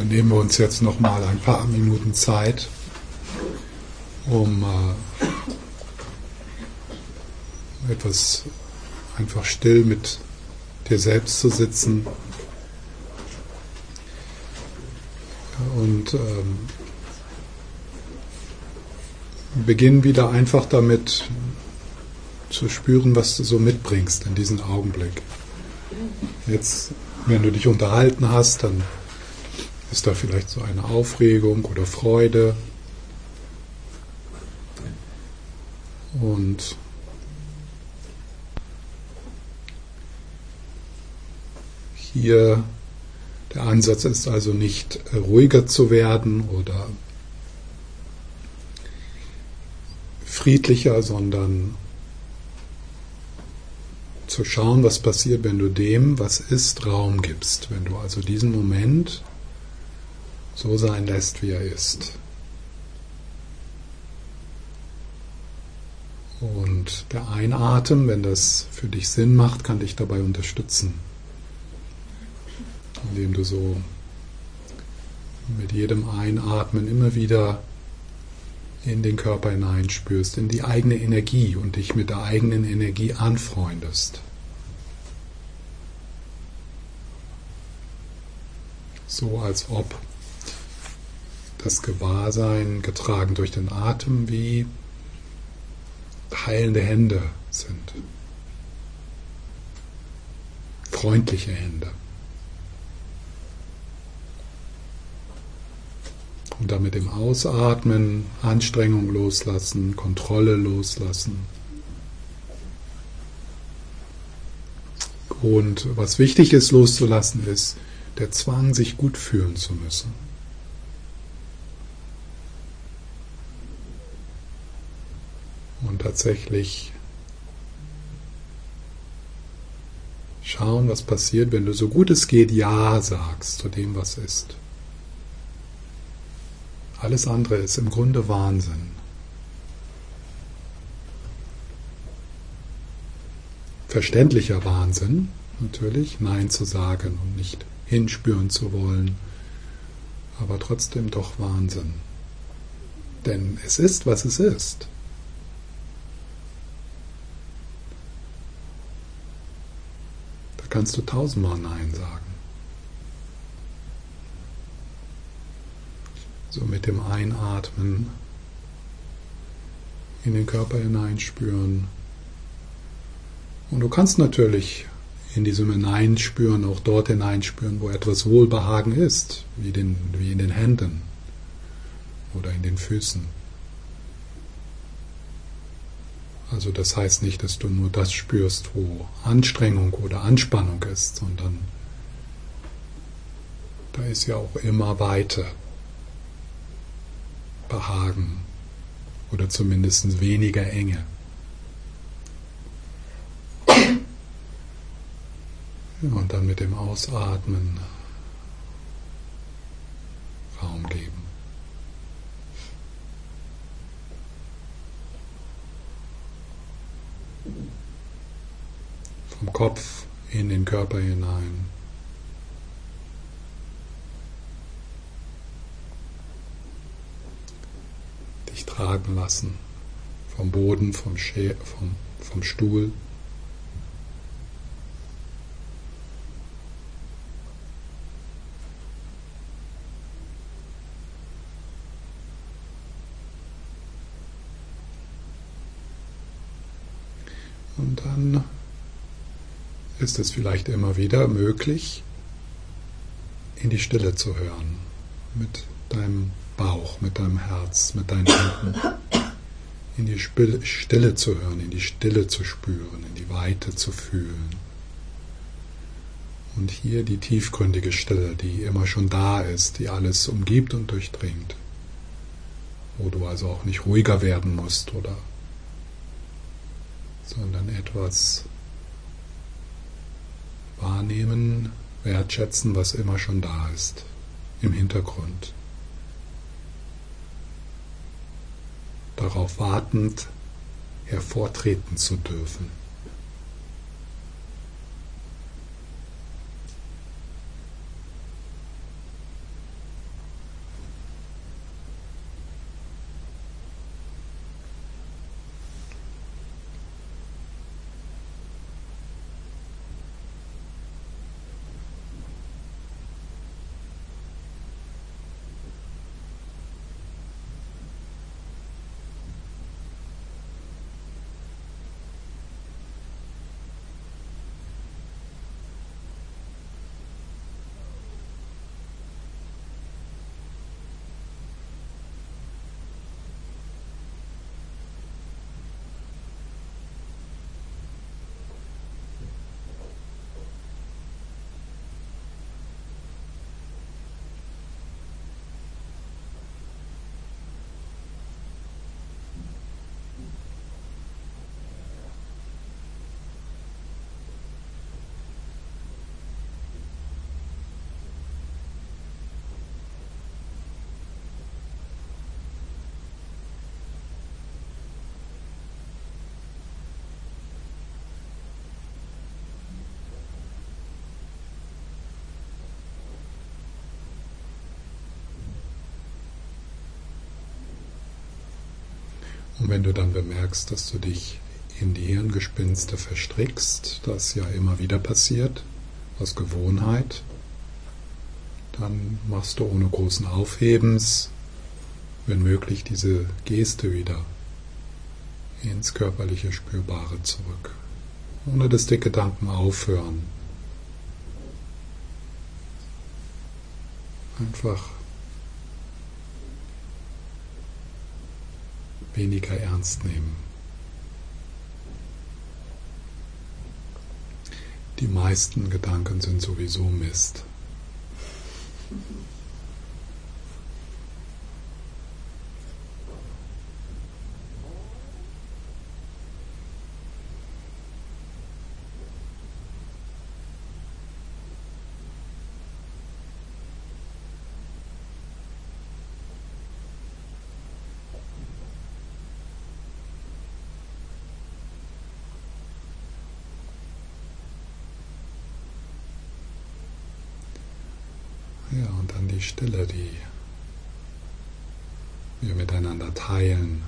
Dann nehmen wir uns jetzt noch mal ein paar Minuten Zeit, um äh, etwas einfach still mit dir selbst zu sitzen und ähm, beginn wieder einfach damit zu spüren, was du so mitbringst in diesen Augenblick. Jetzt, wenn du dich unterhalten hast, dann ist da vielleicht so eine Aufregung oder Freude. Und hier der Ansatz ist also nicht ruhiger zu werden oder friedlicher, sondern zu schauen, was passiert, wenn du dem, was ist, Raum gibst. Wenn du also diesen Moment so sein lässt, wie er ist. Und der Einatmen, wenn das für dich Sinn macht, kann dich dabei unterstützen. Indem du so mit jedem Einatmen immer wieder in den Körper hineinspürst, in die eigene Energie und dich mit der eigenen Energie anfreundest. So als ob das Gewahrsein getragen durch den Atem wie heilende Hände sind. Freundliche Hände. Und damit im Ausatmen Anstrengung loslassen, Kontrolle loslassen. Und was wichtig ist loszulassen, ist der Zwang, sich gut fühlen zu müssen. Und tatsächlich schauen, was passiert, wenn du so gut es geht Ja sagst zu dem, was ist. Alles andere ist im Grunde Wahnsinn. Verständlicher Wahnsinn, natürlich, Nein zu sagen und nicht hinspüren zu wollen, aber trotzdem doch Wahnsinn. Denn es ist, was es ist. Kannst du tausendmal Nein sagen. So mit dem Einatmen in den Körper hineinspüren. Und du kannst natürlich in diesem Hineinspüren auch dort hineinspüren, wo etwas Wohlbehagen ist, wie, den, wie in den Händen oder in den Füßen. Also das heißt nicht, dass du nur das spürst, wo Anstrengung oder Anspannung ist, sondern da ist ja auch immer Weite. Behagen oder zumindest weniger Enge. Und dann mit dem Ausatmen Raum geben. Vom Kopf in den Körper hinein. dich tragen lassen. Vom Boden, vom, Sche vom, vom Stuhl. Und dann ist es vielleicht immer wieder möglich, in die Stille zu hören mit deinem Bauch, mit deinem Herz, mit deinen Händen. In die Stille zu hören, in die Stille zu spüren, in die Weite zu fühlen. Und hier die tiefgründige Stille, die immer schon da ist, die alles umgibt und durchdringt. Wo du also auch nicht ruhiger werden musst oder sondern etwas wahrnehmen, wertschätzen, was immer schon da ist, im Hintergrund. darauf wartend hervortreten zu dürfen. Und wenn du dann bemerkst, dass du dich in die Hirngespinste verstrickst, das ja immer wieder passiert, aus Gewohnheit, dann machst du ohne großen Aufhebens, wenn möglich, diese Geste wieder ins körperliche Spürbare zurück, ohne dass die Gedanken aufhören. Einfach weniger ernst nehmen. Die meisten Gedanken sind sowieso Mist. Ja, und dann die Stille, die wir miteinander teilen.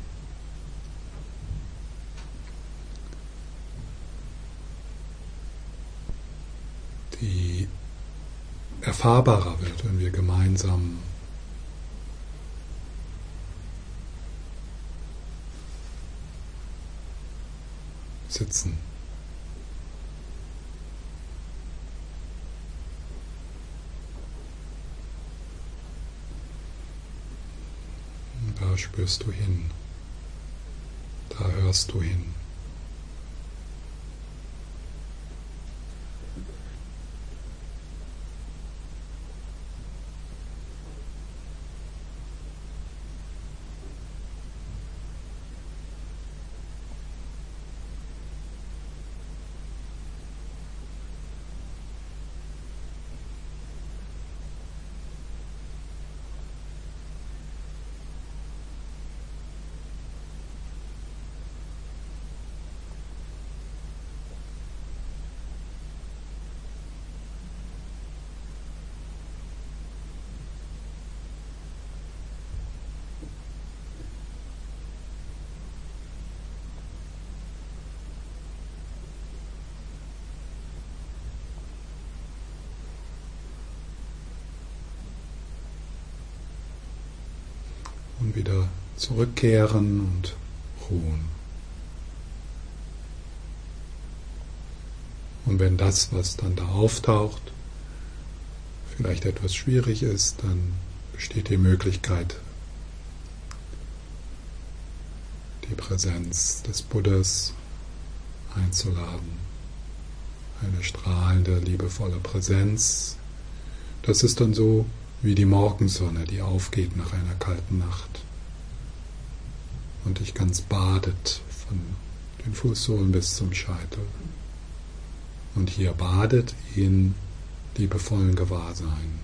Die erfahrbarer wird, wenn wir gemeinsam sitzen. Da spürst du hin. Da hörst du hin. Wieder zurückkehren und ruhen. Und wenn das, was dann da auftaucht, vielleicht etwas schwierig ist, dann besteht die Möglichkeit, die Präsenz des Buddhas einzuladen. Eine strahlende, liebevolle Präsenz. Das ist dann so wie die Morgensonne, die aufgeht nach einer kalten Nacht und dich ganz badet von den Fußsohlen bis zum Scheitel. Und hier badet in liebevollen Gewahrsein.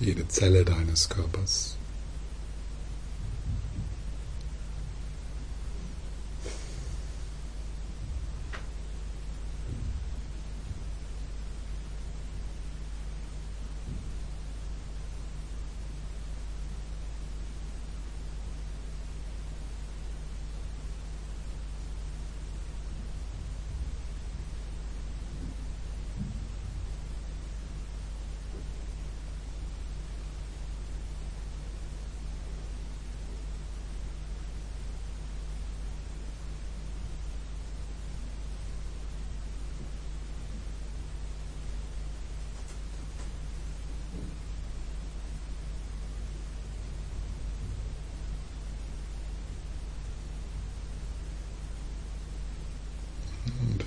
Jede Zelle deines Körpers.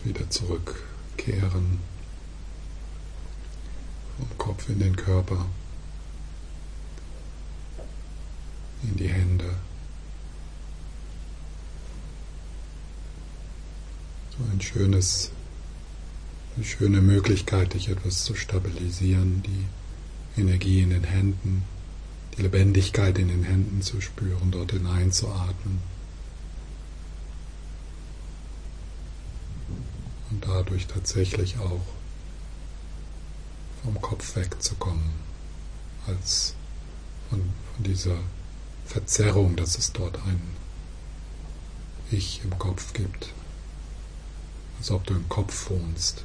Wieder zurückkehren vom Kopf in den Körper, in die Hände. So ein schönes, eine schöne Möglichkeit, dich etwas zu stabilisieren, die Energie in den Händen, die Lebendigkeit in den Händen zu spüren, dort hineinzuatmen. Dadurch tatsächlich auch vom Kopf wegzukommen, als von, von dieser Verzerrung, dass es dort ein Ich im Kopf gibt, als ob du im Kopf wohnst.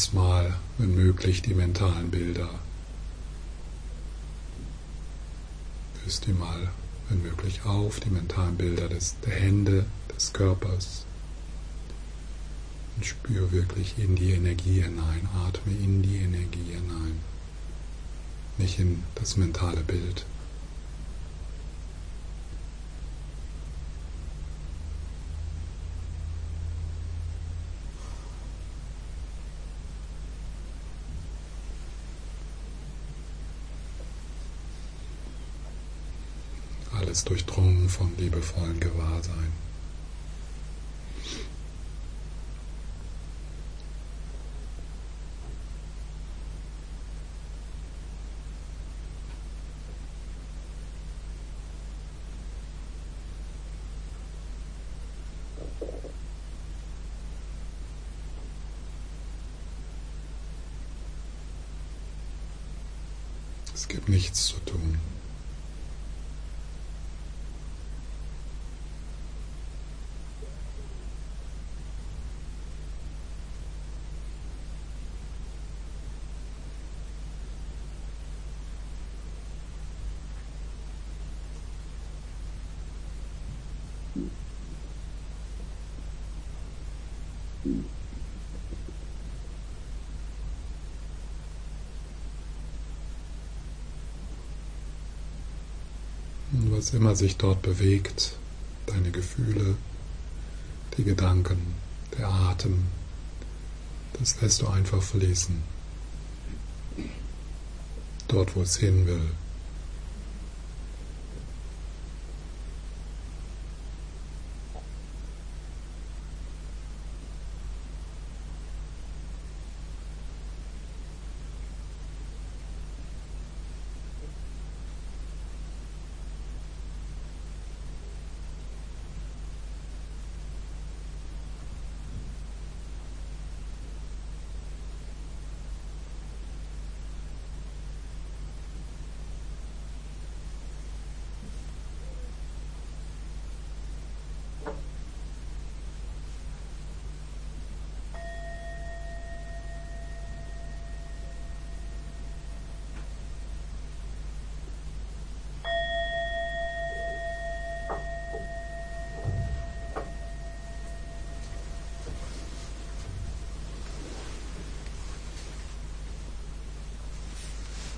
Das mal, wenn möglich, die mentalen Bilder. Löst die mal, wenn möglich, auf, die mentalen Bilder des, der Hände, des Körpers. Und spür wirklich in die Energie hinein, atme in die Energie hinein, nicht in das mentale Bild. Alles durchdrungen von liebevollen Gewahrsein. Es gibt nichts zu tun. Was immer sich dort bewegt, deine Gefühle, die Gedanken, der Atem, das lässt du einfach fließen. Dort, wo es hin will.